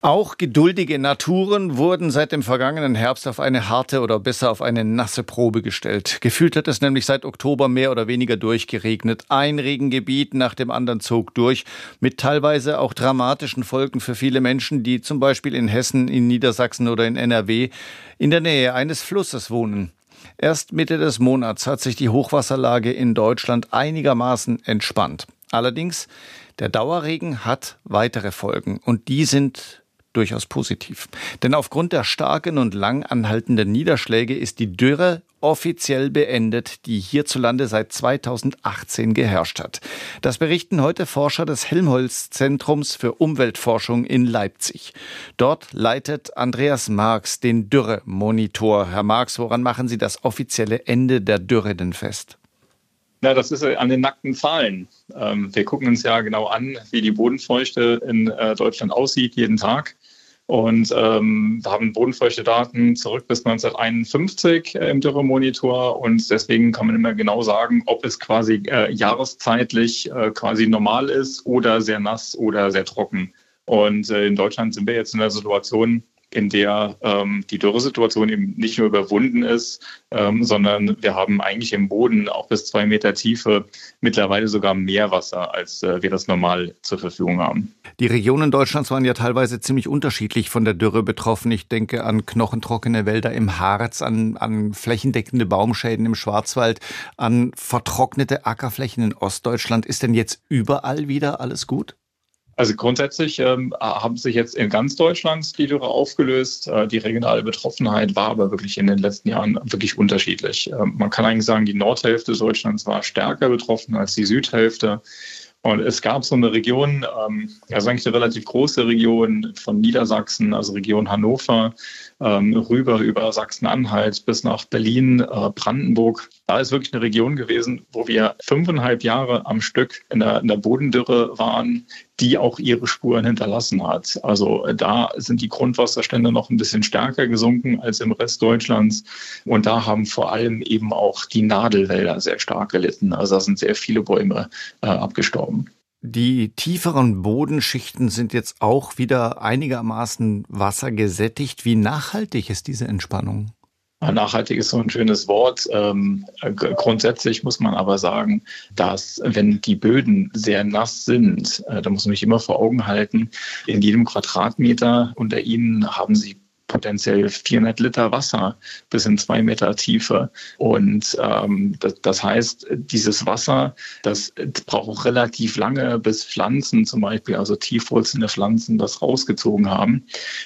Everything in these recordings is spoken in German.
Auch geduldige Naturen wurden seit dem vergangenen Herbst auf eine harte oder besser auf eine nasse Probe gestellt. Gefühlt hat es nämlich seit Oktober mehr oder weniger durchgeregnet. Ein Regengebiet nach dem anderen zog durch, mit teilweise auch dramatischen Folgen für viele Menschen, die zum Beispiel in Hessen, in Niedersachsen oder in NRW in der Nähe eines Flusses wohnen. Erst Mitte des Monats hat sich die Hochwasserlage in Deutschland einigermaßen entspannt. Allerdings, der Dauerregen hat weitere Folgen und die sind durchaus positiv. Denn aufgrund der starken und lang anhaltenden Niederschläge ist die Dürre offiziell beendet, die hierzulande seit 2018 geherrscht hat. Das berichten heute Forscher des Helmholtz-Zentrums für Umweltforschung in Leipzig. Dort leitet Andreas Marx den Dürre-Monitor. Herr Marx, woran machen Sie das offizielle Ende der Dürre denn fest? Na, das ist an den nackten Zahlen. Ähm, wir gucken uns ja genau an, wie die Bodenfeuchte in äh, Deutschland aussieht, jeden Tag. Und ähm, haben bodenfeuchte Daten zurück bis 1951 äh, im Dürremonitor. Und deswegen kann man immer genau sagen, ob es quasi äh, jahreszeitlich äh, quasi normal ist oder sehr nass oder sehr trocken. Und äh, in Deutschland sind wir jetzt in der Situation, in der ähm, die Dürresituation eben nicht nur überwunden ist, ähm, sondern wir haben eigentlich im Boden auch bis zwei Meter Tiefe mittlerweile sogar mehr Wasser, als äh, wir das normal zur Verfügung haben. Die Regionen Deutschlands waren ja teilweise ziemlich unterschiedlich von der Dürre betroffen. Ich denke an knochentrockene Wälder im Harz, an, an flächendeckende Baumschäden im Schwarzwald, an vertrocknete Ackerflächen in Ostdeutschland. Ist denn jetzt überall wieder alles gut? Also grundsätzlich ähm, haben sich jetzt in ganz Deutschland die Dürre aufgelöst. Äh, die regionale Betroffenheit war aber wirklich in den letzten Jahren wirklich unterschiedlich. Ähm, man kann eigentlich sagen, die Nordhälfte Deutschlands war stärker betroffen als die Südhälfte. Und es gab so eine Region, ähm, also eigentlich eine relativ große Region von Niedersachsen, also Region Hannover, ähm, rüber über Sachsen-Anhalt bis nach Berlin, äh, Brandenburg. Da ist wirklich eine Region gewesen, wo wir fünfeinhalb Jahre am Stück in der, in der Bodendürre waren, die auch ihre Spuren hinterlassen hat. Also äh, da sind die Grundwasserstände noch ein bisschen stärker gesunken als im Rest Deutschlands. Und da haben vor allem eben auch die Nadelwälder sehr stark gelitten. Also da sind sehr viele Bäume äh, abgestorben. Die tieferen Bodenschichten sind jetzt auch wieder einigermaßen wassergesättigt. Wie nachhaltig ist diese Entspannung? Nachhaltig ist so ein schönes Wort. Ähm, grundsätzlich muss man aber sagen, dass wenn die Böden sehr nass sind, äh, da muss man sich immer vor Augen halten, in jedem Quadratmeter unter ihnen haben sie potenziell 400 Liter Wasser bis in zwei Meter Tiefe. Und ähm, das, das, heißt, dieses Wasser, das braucht auch relativ lange, bis Pflanzen zum Beispiel, also tiefwurzelnde Pflanzen, das rausgezogen haben.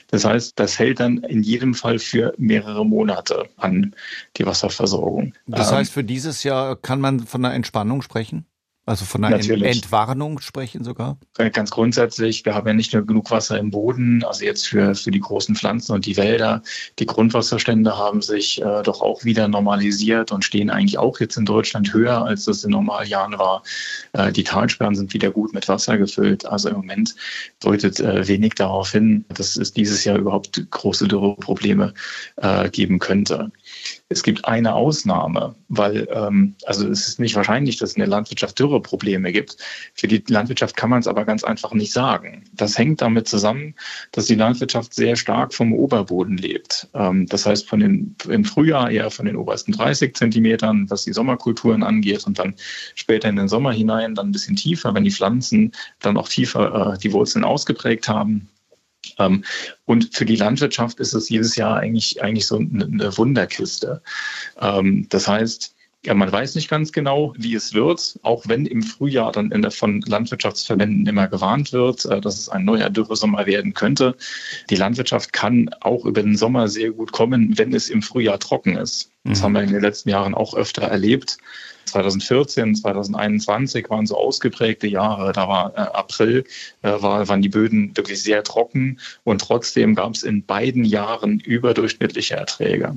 Das heißt, das hält dann in jedem Fall für mehrere Monate an die Wasserversorgung. Das ähm, heißt, für dieses Jahr kann man von einer Entspannung sprechen? Also von einer Natürlich. Entwarnung sprechen sogar? Ganz grundsätzlich, wir haben ja nicht nur genug Wasser im Boden, also jetzt für, für die großen Pflanzen und die Wälder. Die Grundwasserstände haben sich äh, doch auch wieder normalisiert und stehen eigentlich auch jetzt in Deutschland höher, als das in Normaljahren war. Äh, die Talsperren sind wieder gut mit Wasser gefüllt. Also im Moment deutet äh, wenig darauf hin, dass es dieses Jahr überhaupt große Dürreprobleme äh, geben könnte. Es gibt eine Ausnahme, weil ähm, also es ist nicht wahrscheinlich, dass es in der Landwirtschaft Dürreprobleme gibt. Für die Landwirtschaft kann man es aber ganz einfach nicht sagen. Das hängt damit zusammen, dass die Landwirtschaft sehr stark vom Oberboden lebt. Ähm, das heißt, von den, im Frühjahr eher von den obersten 30 Zentimetern, was die Sommerkulturen angeht, und dann später in den Sommer hinein dann ein bisschen tiefer, wenn die Pflanzen dann auch tiefer äh, die Wurzeln ausgeprägt haben. Ähm, und für die Landwirtschaft ist es jedes Jahr eigentlich, eigentlich so eine Wunderkiste. Ähm, das heißt, ja, man weiß nicht ganz genau, wie es wird, auch wenn im Frühjahr dann der, von Landwirtschaftsverbänden immer gewarnt wird, äh, dass es ein neuer Dürresommer werden könnte. Die Landwirtschaft kann auch über den Sommer sehr gut kommen, wenn es im Frühjahr trocken ist. Das mhm. haben wir in den letzten Jahren auch öfter erlebt. 2014, 2021 waren so ausgeprägte Jahre. Da war äh, April, äh, war, waren die Böden wirklich sehr trocken und trotzdem gab es in beiden Jahren überdurchschnittliche Erträge.